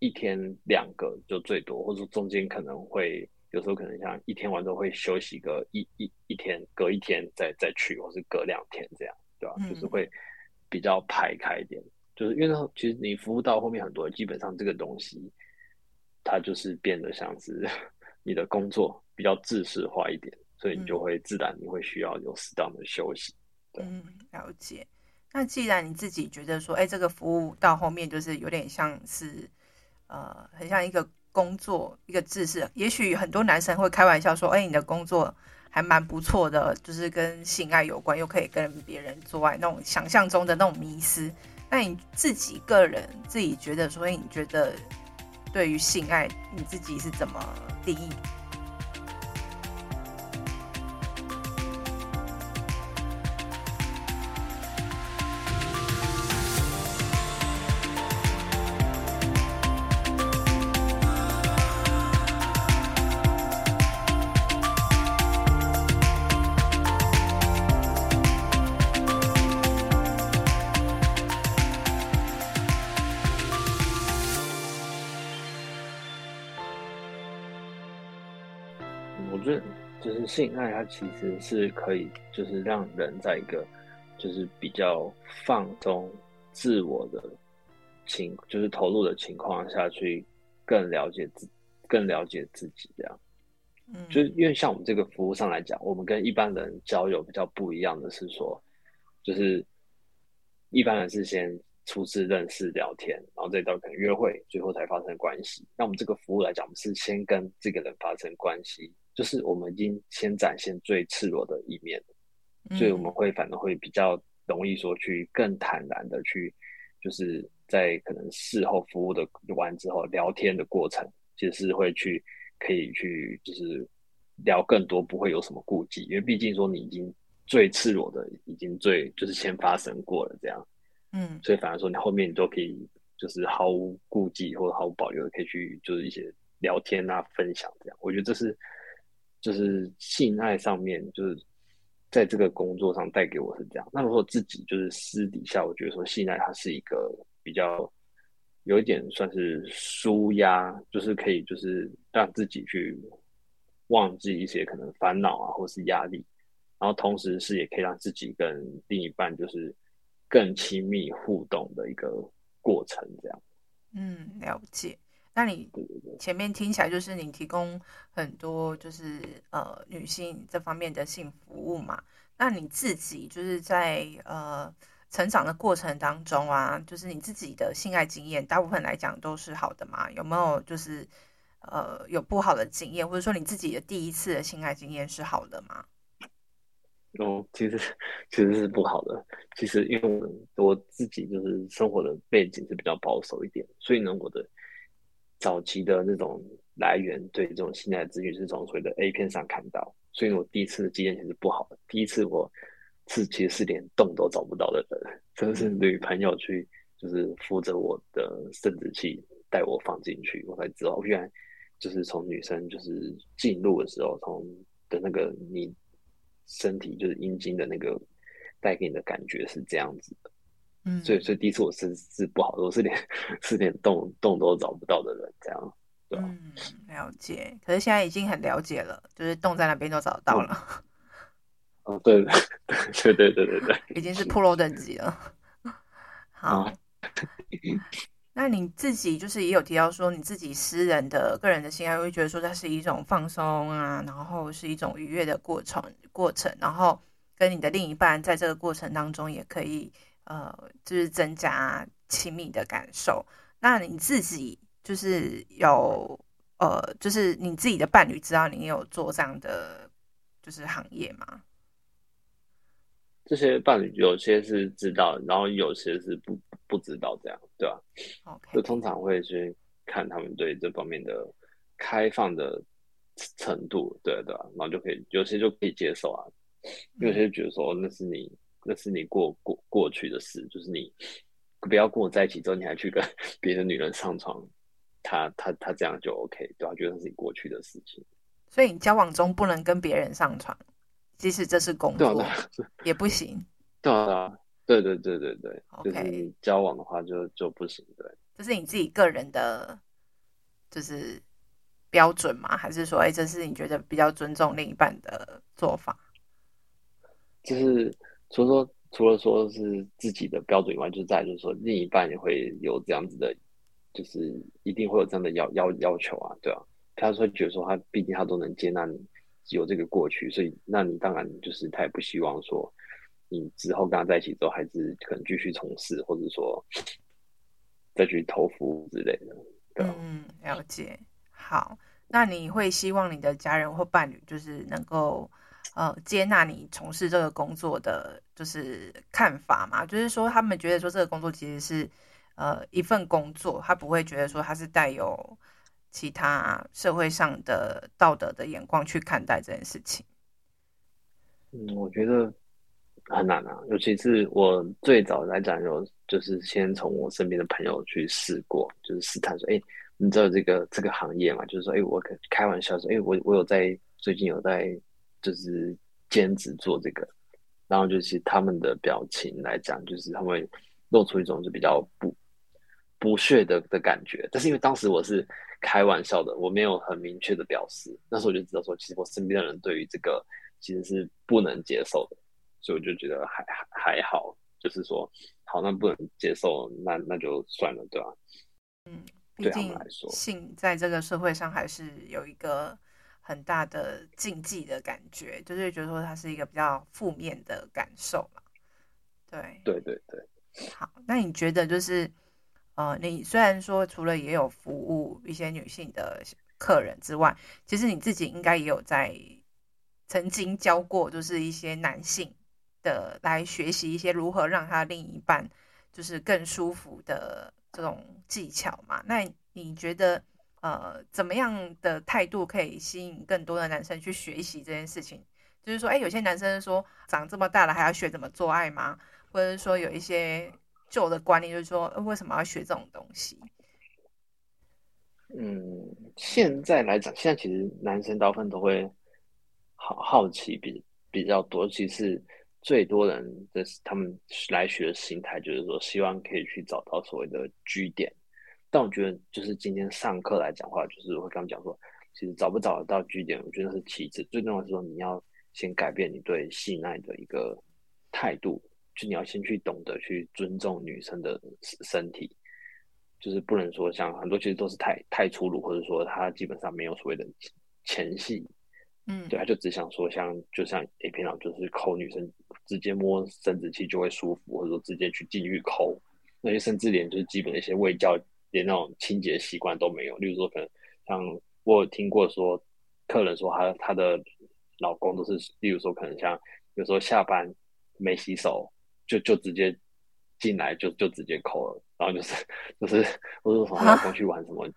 一天两个就最多，或者中间可能会有时候可能像一天完之后会休息个一一一天，隔一天再再去，或是隔两天这样，就是会比较排开一点，就是因为其实你服务到后面很多，基本上这个东西它就是变得像是 你的工作比较制式化一点，所以你就会自然你会需要有适当的休息。对。嗯，了解。那既然你自己觉得说，哎，这个服务到后面就是有点像是。呃，很像一个工作，一个制式。也许很多男生会开玩笑说：“哎，你的工作还蛮不错的，就是跟性爱有关，又可以跟别人做爱，那种想象中的那种迷思。”那你自己个人自己觉得所以，你觉得对于性爱，你自己是怎么定义？性爱它其实是可以，就是让人在一个就是比较放松、自我的情，就是投入的情况下去更了解自，更了解自己这样。嗯，就是因为像我们这个服务上来讲，我们跟一般人交友比较不一样的是说，就是一般人是先初次认识聊天，然后再到可能约会，最后才发生关系。那我们这个服务来讲，我们是先跟这个人发生关系，就是我们已经先展现最赤裸的一面，所以我们会反而会比较容易说去更坦然的去，就是在可能事后服务的完之后聊天的过程，其实是会去可以去就是聊更多，不会有什么顾忌，因为毕竟说你已经最赤裸的，已经最就是先发生过了这样。嗯，所以反而说，你后面你都可以就是毫无顾忌或者毫无保留的可以去就是一些聊天啊、分享这样。我觉得这是就是性爱上面就是在这个工作上带给我是这样。那如果自己就是私底下，我觉得说性爱它是一个比较有一点算是舒压，就是可以就是让自己去忘记一些可能烦恼啊或是压力，然后同时是也可以让自己跟另一半就是。更亲密互动的一个过程，这样。嗯，了解。那你前面听起来就是你提供很多就是呃女性这方面的性服务嘛？那你自己就是在呃成长的过程当中啊，就是你自己的性爱经验，大部分来讲都是好的嘛？有没有就是呃有不好的经验，或者说你自己的第一次的性爱经验是好的吗？哦，其实其实是不好的。其实因为我自己就是生活的背景是比较保守一点，所以呢，我的早期的那种来源对这种性爱资讯是从所谓的 A 片上看到，所以我第一次的经验其实不好的。第一次我是其实是连洞都找不到的人，真的是女朋友去就是扶着我的生殖器带我放进去，我才知道原来就是从女生就是进入的时候，从的那个你。身体就是阴茎的那个带给你的感觉是这样子的，嗯，所以所以第一次我是是不好的，我是连是连洞洞都找不到的人，这样，对吧？嗯，了解。可是现在已经很了解了，就是洞在那边都找得到了。哦，对对对对对对对，已经是 Pro 等级了。好。嗯那你自己就是也有提到说，你自己私人的个人的性爱会觉得说它是一种放松啊，然后是一种愉悦的过程过程，然后跟你的另一半在这个过程当中也可以呃，就是增加亲密的感受。那你自己就是有呃，就是你自己的伴侣知道你有做这样的就是行业吗？这些伴侣有些是知道，然后有些是不不知道，这样对吧？OK，就通常会去看他们对这方面的开放的程度，对对吧？然后就可以有些就可以接受啊，有些觉得说那是你那是你过过过去的事，就是你不要跟我在一起之后，你还去跟 别的女人上床，他他他这样就 OK，对吧？觉得那是你过去的事情，所以你交往中不能跟别人上床。即使这是工作，也不行。对啊，对对对对对，okay. 就是交往的话就就不行。对，这是你自己个人的，就是标准吗？还是说，哎，这是你觉得比较尊重另一半的做法？就是除了说，除了说是自己的标准以外，就在就是说，另一半也会有这样子的，就是一定会有这样的要要要求啊，对啊。他说觉得说，他毕竟他都能接纳你。有这个过去，所以那你当然就是他也不希望说你之后跟他在一起之后，还是可能继续从事，或者说 再去投服务之类的。嗯，了解。好，那你会希望你的家人或伴侣就是能够呃接纳你从事这个工作的就是看法吗？就是说他们觉得说这个工作其实是呃一份工作，他不会觉得说他是带有。其他社会上的道德的眼光去看待这件事情，嗯，我觉得很难啊。尤其是我最早来讲，有就是先从我身边的朋友去试过，就是试探说，哎、你知道这个这个行业嘛？就是说，哎、欸，我开玩笑说，哎、我我有在最近有在就是兼职做这个，然后就是他们的表情来讲，就是他们露出一种就比较不不屑的的感觉。但是因为当时我是。开玩笑的，我没有很明确的表示。那时候我就知道说，其实我身边的人对于这个其实是不能接受的，所以我就觉得还还还好，就是说，好，那不能接受，那那就算了，对吧？嗯，毕竟性在这个社会上还是有一个很大的禁忌的感觉，就是觉得说它是一个比较负面的感受嘛。对，对对对。好，那你觉得就是，呃，你虽然说除了也有服务一些女性的客人之外，其实你自己应该也有在曾经教过，就是一些男性的来学习一些如何让他另一半就是更舒服的这种技巧嘛？那你觉得，呃，怎么样的态度可以吸引更多的男生去学习这件事情？就是说，哎，有些男生说，长这么大了还要学怎么做爱吗？或者说有一些旧的观念，就是说，为什么要学这种东西？嗯，现在来讲，现在其实男生大部分都会好好奇比比较多，其实最多人的他们来学的心态就是说，希望可以去找到所谓的据点。但我觉得，就是今天上课来讲话，就是会跟他们讲说，其实找不找得到据点，我觉得是其次，最重要的是说，你要先改变你对性爱的一个态度。就你要先去懂得去尊重女生的身体，就是不能说像很多其实都是太太粗鲁，或者说他基本上没有所谓的前戏，嗯，对，他就只想说像就像 A 片上就是抠女生，直接摸生殖器就会舒服，或者说直接去进去抠，那些甚至连就是基本的一些卫教，连那种清洁习惯都没有。例如说可能像我有听过说客人说他他的老公都是，例如说可能像有时候下班没洗手。就就直接进来就就直接抠了，然后就是就是或者说从老公去玩什么，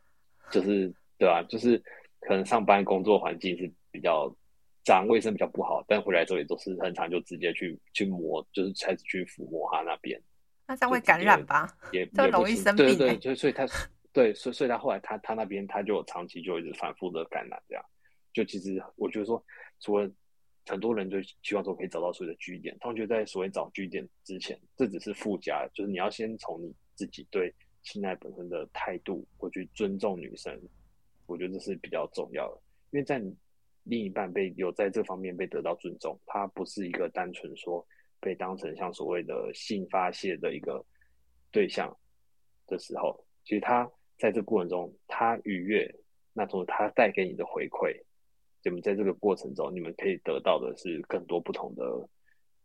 就是对吧、啊？就是可能上班工作环境是比较脏，卫生比较不好，但回来之后也都是很常就直接去去摸，就是开始去抚摸他那边。那这样会感染吧？也 这容易生病、欸。对对对，所以他对，所以所以他后来他他那边他就长期就一直反复的感染，这样就其实我觉得说除了。很多人就希望说可以找到所谓的据点，他们觉得在所谓找据点之前，这只是附加，就是你要先从你自己对性爱本身的态度，或去尊重女生，我觉得这是比较重要的。因为在你另一半被有在这方面被得到尊重，他不是一个单纯说被当成像所谓的性发泄的一个对象的时候，其实他在这过程中他愉悦，那种他带给你的回馈。你们在这个过程中，你们可以得到的是更多不同的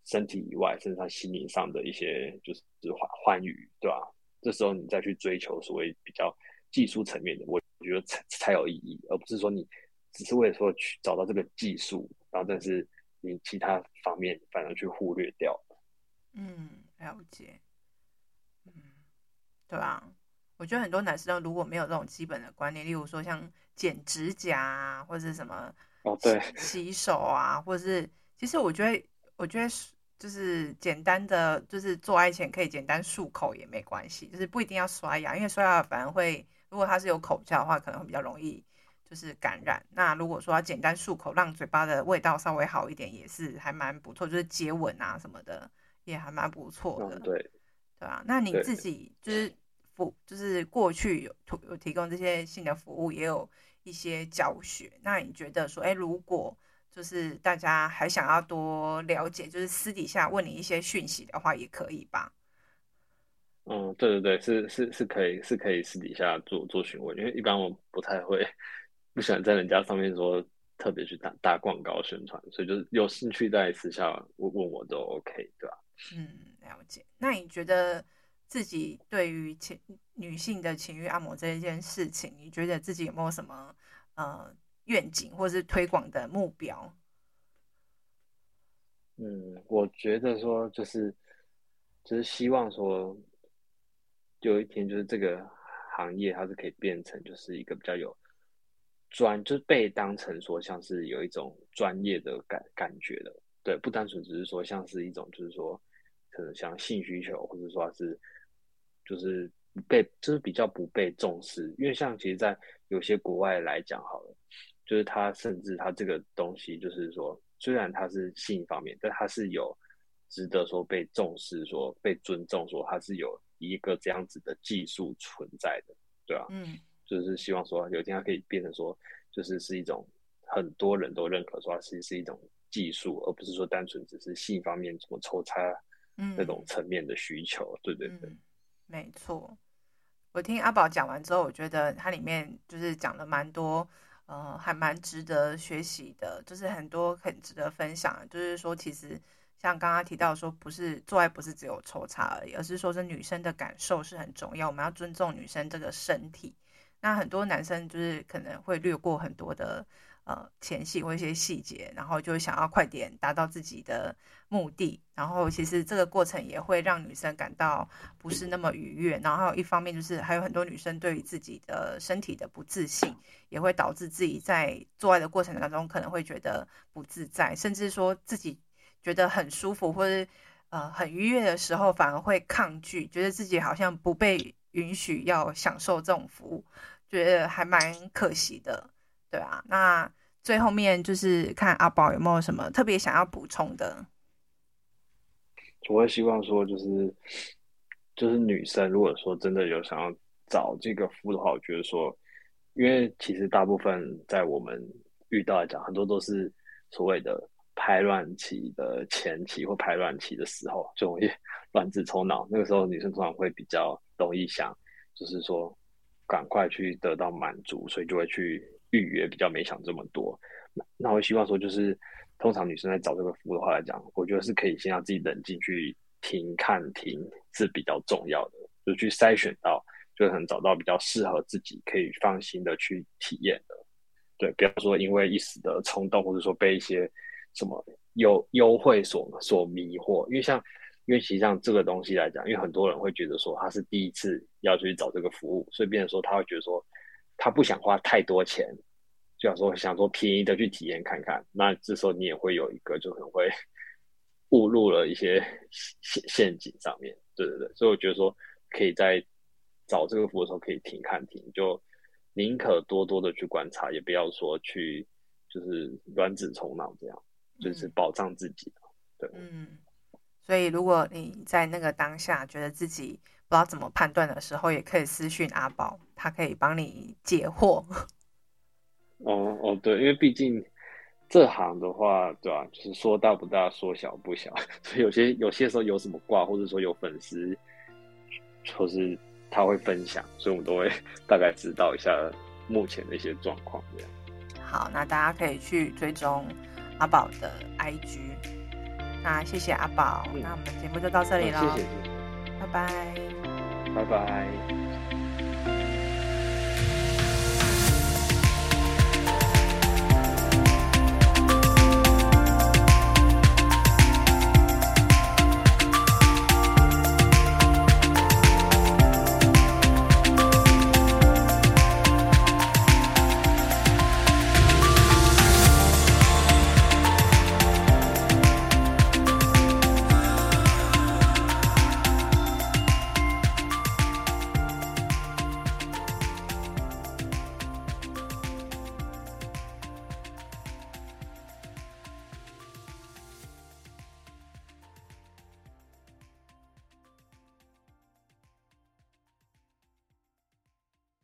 身体以外，甚至他心灵上的一些就是欢欢愉，对吧？这时候你再去追求所谓比较技术层面的，我觉得才才有意义，而不是说你只是为了说去找到这个技术，然后但是你其他方面反而去忽略掉。嗯，了解。嗯，对啊，我觉得很多男生如果没有这种基本的观念，例如说像剪指甲啊，或者是什么。哦，对，洗手啊，或者是，其实我觉得，我觉得就是简单的，就是做爱前可以简单漱口也没关系，就是不一定要刷牙，因为刷牙反而会，如果它是有口酵的话，可能会比较容易就是感染。那如果说要简单漱口，让嘴巴的味道稍微好一点，也是还蛮不错，就是接吻啊什么的，也还蛮不错的。嗯、对，对啊，那你自己就是服，就是过去有有提供这些性的服务，也有。一些教学，那你觉得说，哎，如果就是大家还想要多了解，就是私底下问你一些讯息的话，也可以吧？嗯，对对对，是是是可以，是可以私底下做做询问，因为一般我不太会，不喜欢在人家上面说特别去打打广告宣传，所以就是有兴趣在私下问问我都 OK，对吧？嗯，了解。那你觉得？自己对于情女性的情欲按摩这一件事情，你觉得自己有没有什么呃愿景或是推广的目标？嗯，我觉得说就是就是希望说有一天就是这个行业它是可以变成就是一个比较有专，就是被当成说像是有一种专业的感感觉的，对，不单纯只是说像是一种就是说可能像性需求或者说是。就是被，就是比较不被重视，因为像其实，在有些国外来讲，好了，就是他甚至他这个东西，就是说，虽然他是性方面，但他是有值得说被重视，说被尊重，说它是有一个这样子的技术存在的，对吧？嗯，就是希望说有一天它可以变成说，就是是一种很多人都认可说，它其实是一种技术，而不是说单纯只是性方面怎么抽插那种层面的需求，嗯、对对对。嗯没错，我听阿宝讲完之后，我觉得它里面就是讲了蛮多，呃，还蛮值得学习的，就是很多很值得分享。就是说，其实像刚刚提到说，不是做爱不是只有抽查而已，而是说是女生的感受是很重要，我们要尊重女生这个身体。那很多男生就是可能会略过很多的。呃，前戏或一些细节，然后就想要快点达到自己的目的，然后其实这个过程也会让女生感到不是那么愉悦。然后还有一方面就是，还有很多女生对于自己的身体的不自信，也会导致自己在做爱的过程当中可能会觉得不自在，甚至说自己觉得很舒服或者呃很愉悦的时候，反而会抗拒，觉得自己好像不被允许要享受这种服务，觉得还蛮可惜的，对啊，那。最后面就是看阿宝有没有什么特别想要补充的。我会希望说，就是就是女生，如果说真的有想要找这个服务的话，我觉得说，因为其实大部分在我们遇到来讲，很多都是所谓的排卵期的前期或排卵期的时候，就容易卵子冲脑。那个时候，女生通常会比较容易想，就是说赶快去得到满足，所以就会去。预约比较没想这么多，那我希望说，就是通常女生在找这个服务的话来讲，我觉得是可以先让自己冷静去听、看、听是比较重要的，就去筛选到，就可能找到比较适合自己可以放心的去体验的。对，不要说因为一时的冲动，或者说被一些什么优优惠所所迷惑，因为像因为其实像这个东西来讲，因为很多人会觉得说他是第一次要去找这个服务，所以变成说他会觉得说。他不想花太多钱，就想说想说便宜的去体验看看。那这时候你也会有一个，就可能会 误入了一些陷陷阱上面。对对对，所以我觉得说可以在找这个服务的时候可以停看停，就宁可多多的去观察，也不要说去就是卵子冲脑这样，就是保障自己。对，嗯。所以如果你在那个当下觉得自己不知道怎么判断的时候，也可以私讯阿宝，他可以帮你解惑。哦哦，对，因为毕竟这行的话，对吧、啊？就是说大不大，说小不小，所以有些有些时候有什么挂，或者说有粉丝，就是他会分享，所以我们都会 大概知道一下目前的一些状况。这样。好，那大家可以去追踪阿宝的 IG。那谢谢阿宝，嗯、那我们节目就到这里了。谢谢。拜拜，拜拜。